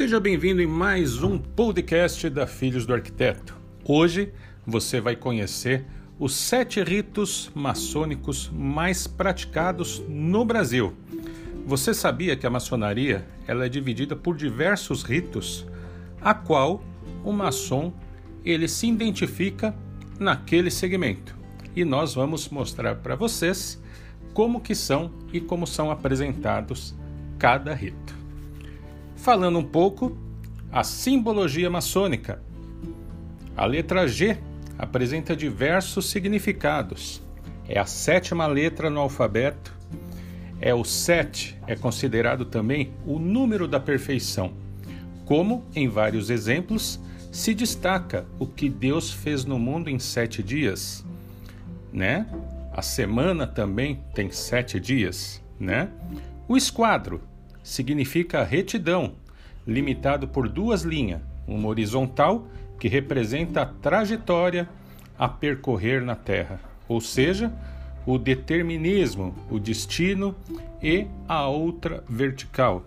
Seja bem-vindo em mais um podcast da Filhos do Arquiteto. Hoje você vai conhecer os sete ritos maçônicos mais praticados no Brasil. Você sabia que a maçonaria ela é dividida por diversos ritos, a qual o maçom ele se identifica naquele segmento. E nós vamos mostrar para vocês como que são e como são apresentados cada rito. Falando um pouco a simbologia maçônica. A letra G apresenta diversos significados. É a sétima letra no alfabeto. É o sete, é considerado também o número da perfeição. Como, em vários exemplos, se destaca o que Deus fez no mundo em sete dias, né? A semana também tem sete dias, né? O esquadro significa retidão, limitado por duas linhas, uma horizontal, que representa a trajetória a percorrer na Terra, ou seja, o determinismo, o destino, e a outra vertical,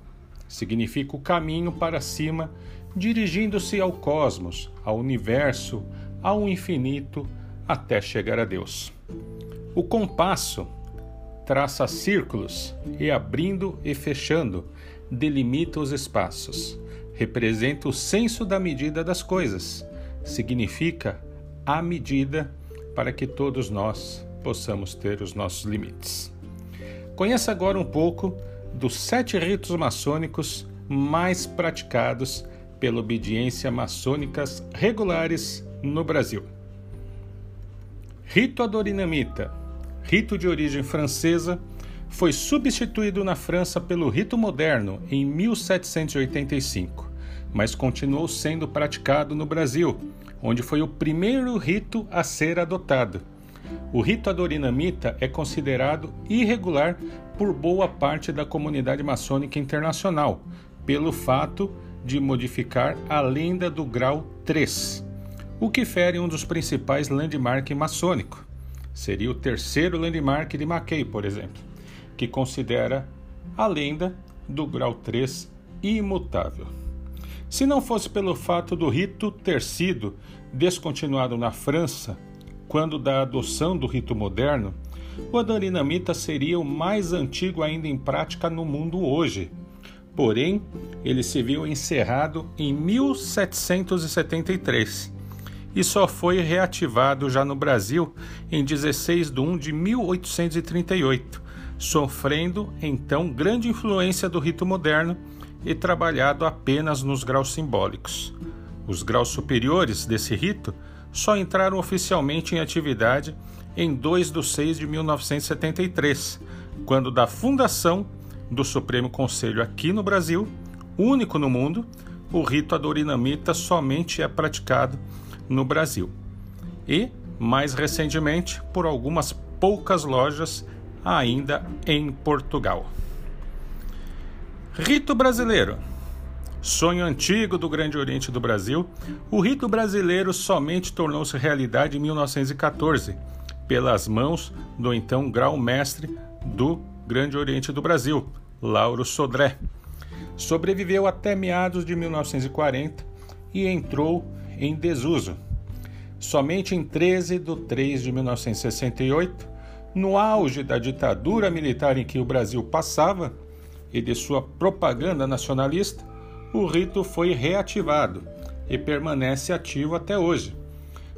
significa o caminho para cima, dirigindo-se ao cosmos, ao universo, ao infinito, até chegar a Deus. O compasso traça círculos e abrindo e fechando, delimita os espaços. Representa o senso da medida das coisas. Significa a medida para que todos nós possamos ter os nossos limites. Conheça agora um pouco dos sete ritos maçônicos mais praticados pela obediência maçônicas regulares no Brasil. Rito Adorinamita rito de origem francesa, foi substituído na França pelo rito moderno em 1785, mas continuou sendo praticado no Brasil, onde foi o primeiro rito a ser adotado. O rito adorinamita é considerado irregular por boa parte da comunidade maçônica internacional, pelo fato de modificar a lenda do grau 3, o que fere um dos principais landmarks maçônicos. Seria o terceiro landmark de Mackay, por exemplo, que considera a lenda do grau 3 imutável. Se não fosse pelo fato do rito ter sido descontinuado na França, quando da adoção do rito moderno, o adorinamita seria o mais antigo ainda em prática no mundo hoje. Porém, ele se viu encerrado em 1773 e só foi reativado já no Brasil em 16 de 1 de 1838, sofrendo então grande influência do rito moderno e trabalhado apenas nos graus simbólicos. Os graus superiores desse rito só entraram oficialmente em atividade em 2 de 6 de 1973, quando da fundação do Supremo Conselho aqui no Brasil, único no mundo, o rito adorinamita somente é praticado no Brasil. E, mais recentemente, por algumas poucas lojas ainda em Portugal. Rito brasileiro. Sonho antigo do Grande Oriente do Brasil, o rito brasileiro somente tornou-se realidade em 1914, pelas mãos do então grau-mestre do Grande Oriente do Brasil, Lauro Sodré. Sobreviveu até meados de 1940 e entrou em desuso. Somente em 13 de 3 de 1968, no auge da ditadura militar em que o Brasil passava e de sua propaganda nacionalista, o rito foi reativado e permanece ativo até hoje,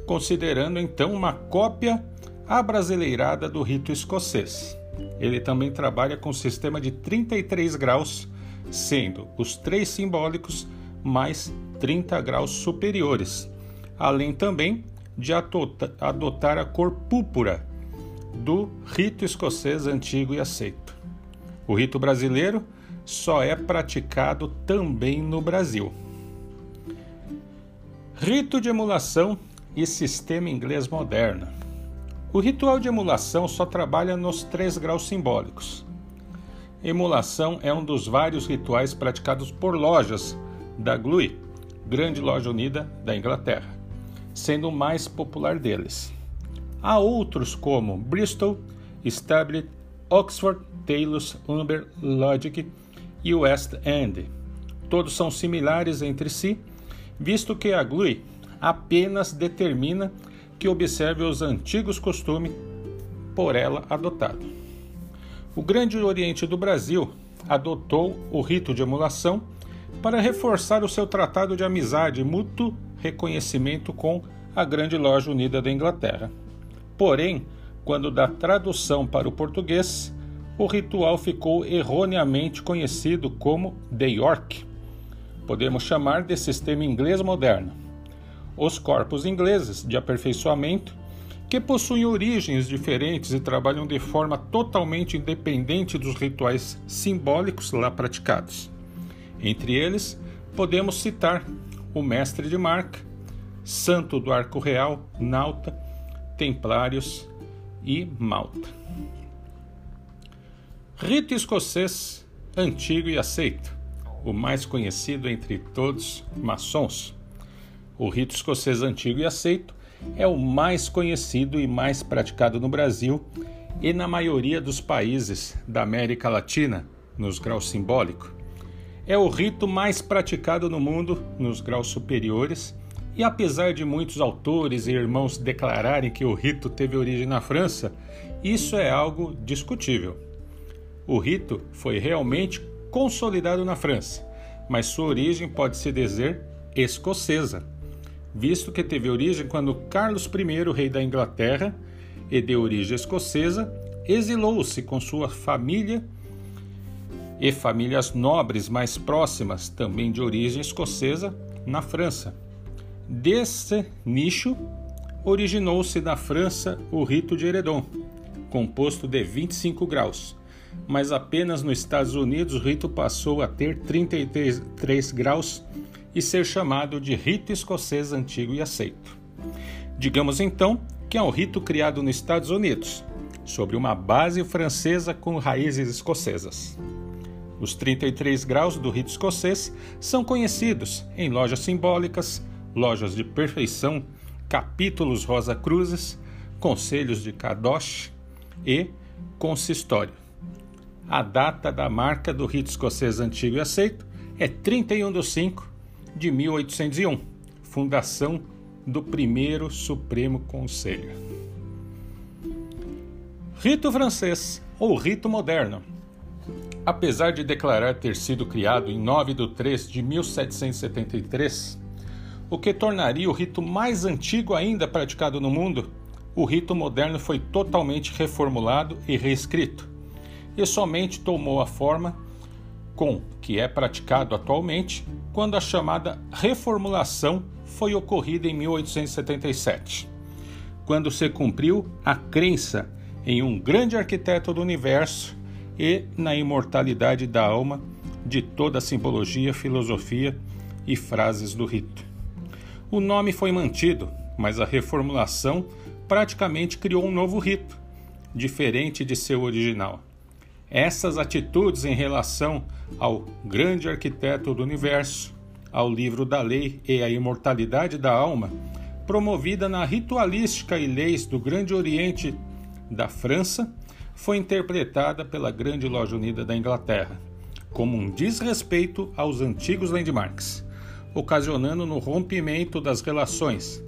considerando então uma cópia abrasileirada do rito escocês. Ele também trabalha com um sistema de 33 graus, sendo os três simbólicos mais 30 graus superiores, além também de adotar a cor púrpura do rito escocês antigo e aceito. O rito brasileiro só é praticado também no Brasil. Rito de emulação e sistema inglês moderno. O ritual de emulação só trabalha nos três graus simbólicos. Emulação é um dos vários rituais praticados por lojas da GLUI, grande loja unida da Inglaterra, sendo o mais popular deles. Há outros como Bristol, Stablet, Oxford, Taylor's, Umber, Logic e West End. Todos são similares entre si, visto que a GLUI apenas determina que observe os antigos costumes por ela adotados. O Grande Oriente do Brasil adotou o rito de emulação para reforçar o seu tratado de amizade e mútuo reconhecimento com a Grande Loja Unida da Inglaterra. Porém, quando da tradução para o português, o ritual ficou erroneamente conhecido como The York. Podemos chamar de sistema inglês moderno. Os corpos ingleses de aperfeiçoamento, que possuem origens diferentes e trabalham de forma totalmente independente dos rituais simbólicos lá praticados. Entre eles, podemos citar o mestre de marca, santo do arco real, nauta, templários e malta. Rito escocês antigo e aceito, o mais conhecido entre todos maçons. O rito escocês antigo e aceito é o mais conhecido e mais praticado no Brasil e na maioria dos países da América Latina, nos graus simbólicos. É o rito mais praticado no mundo nos graus superiores, e apesar de muitos autores e irmãos declararem que o rito teve origem na França, isso é algo discutível. O rito foi realmente consolidado na França, mas sua origem pode se dizer escocesa, visto que teve origem quando Carlos I, rei da Inglaterra e de origem escocesa, exilou-se com sua família e famílias nobres mais próximas, também de origem escocesa, na França. Desse nicho originou-se na França o rito de Heredon, composto de 25 graus, mas apenas nos Estados Unidos o rito passou a ter 33 graus e ser chamado de rito escocês antigo e aceito. Digamos então que é um rito criado nos Estados Unidos, sobre uma base francesa com raízes escocesas. Os 33 graus do rito escocês são conhecidos em lojas simbólicas, lojas de perfeição, capítulos Rosa Cruzes, conselhos de Kadosh e consistório. A data da marca do rito escocês antigo e aceito é 31 de 5 de 1801, fundação do primeiro Supremo Conselho. Rito francês ou rito moderno. Apesar de declarar ter sido criado em 9 de 3 de 1773, o que tornaria o rito mais antigo ainda praticado no mundo, o rito moderno foi totalmente reformulado e reescrito e somente tomou a forma com que é praticado atualmente quando a chamada reformulação foi ocorrida em 1877, quando se cumpriu a crença em um grande arquiteto do universo e na imortalidade da alma de toda a simbologia, filosofia e frases do rito. O nome foi mantido, mas a reformulação praticamente criou um novo rito, diferente de seu original. Essas atitudes em relação ao grande arquiteto do universo, ao livro da lei e à imortalidade da alma, promovida na ritualística e leis do Grande Oriente da França, foi interpretada pela Grande Loja Unida da Inglaterra como um desrespeito aos antigos landmarks, ocasionando no rompimento das relações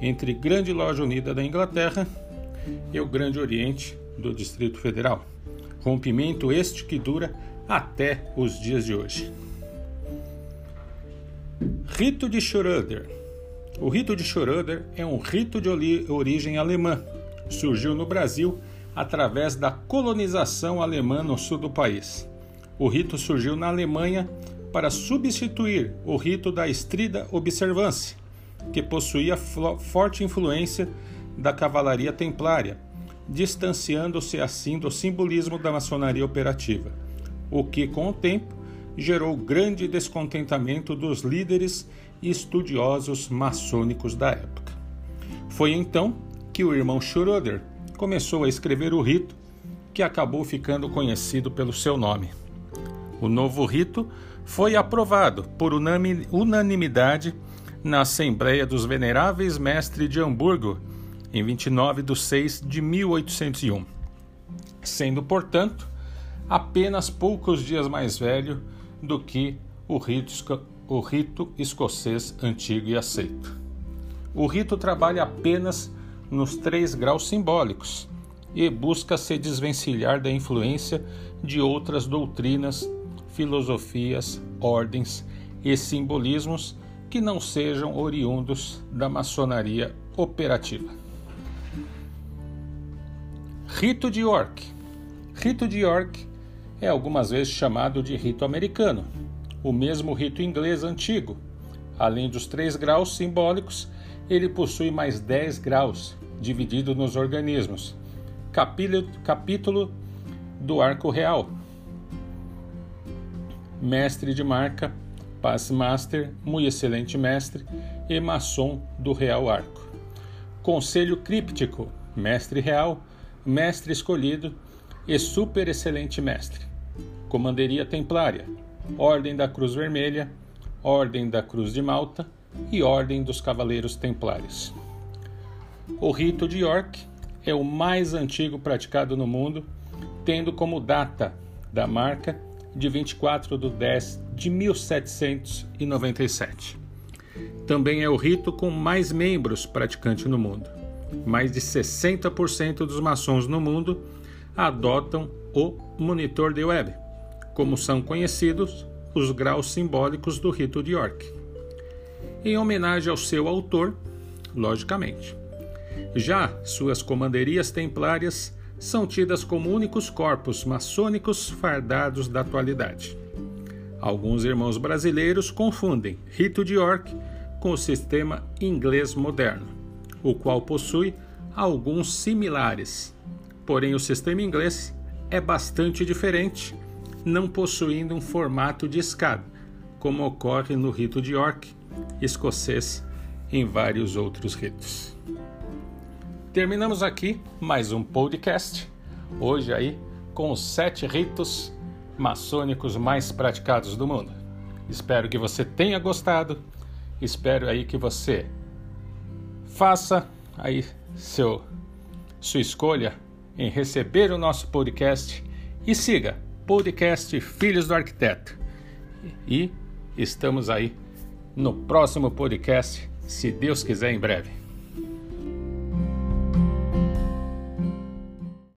entre Grande Loja Unida da Inglaterra e o Grande Oriente do Distrito Federal. Rompimento este que dura até os dias de hoje. Rito de Schröder. O rito de Schröder é um rito de origem alemã. Surgiu no Brasil através da colonização alemã no sul do país. O rito surgiu na Alemanha para substituir o rito da estrida observância, que possuía forte influência da cavalaria templária distanciando-se assim do simbolismo da maçonaria operativa, o que, com o tempo, gerou grande descontentamento dos líderes e estudiosos maçônicos da época. Foi então que o irmão Schroeder começou a escrever o rito, que acabou ficando conhecido pelo seu nome. O novo rito foi aprovado por unanimidade na Assembleia dos Veneráveis Mestres de Hamburgo em 29 de 6 de 1801, sendo, portanto, apenas poucos dias mais velho do que o rito, o rito escocês antigo e aceito. O rito trabalha apenas nos três graus simbólicos e busca se desvencilhar da influência de outras doutrinas, filosofias, ordens e simbolismos que não sejam oriundos da maçonaria operativa. Rito de York. Rito de York é algumas vezes chamado de rito americano, o mesmo rito inglês antigo. Além dos três graus simbólicos, ele possui mais dez graus, dividido nos organismos. Capítulo, capítulo do Arco Real. Mestre de marca, Pass Master, muito excelente mestre e maçom do Real Arco. Conselho críptico, mestre real, mestre escolhido e super excelente mestre. Comanderia Templária, Ordem da Cruz Vermelha, Ordem da Cruz de Malta e Ordem dos Cavaleiros Templários. O rito de York é o mais antigo praticado no mundo, tendo como data da marca de 24 de 10 de 1797. Também é o rito com mais membros praticantes no mundo. Mais de 60% dos maçons no mundo adotam o monitor de web, como são conhecidos os graus simbólicos do rito de York. Em homenagem ao seu autor, logicamente. Já suas comanderias templárias são tidas como únicos corpos maçônicos fardados da atualidade. Alguns irmãos brasileiros confundem rito de York com o sistema inglês moderno, o qual possui alguns similares. Porém, o sistema inglês é bastante diferente, não possuindo um formato de escada, como ocorre no rito de York, escocês em vários outros ritos. Terminamos aqui mais um podcast, hoje aí com os sete ritos maçônicos mais praticados do mundo. Espero que você tenha gostado Espero aí que você faça aí seu sua escolha em receber o nosso podcast e siga podcast Filhos do Arquiteto. E estamos aí no próximo podcast, se Deus quiser, em breve.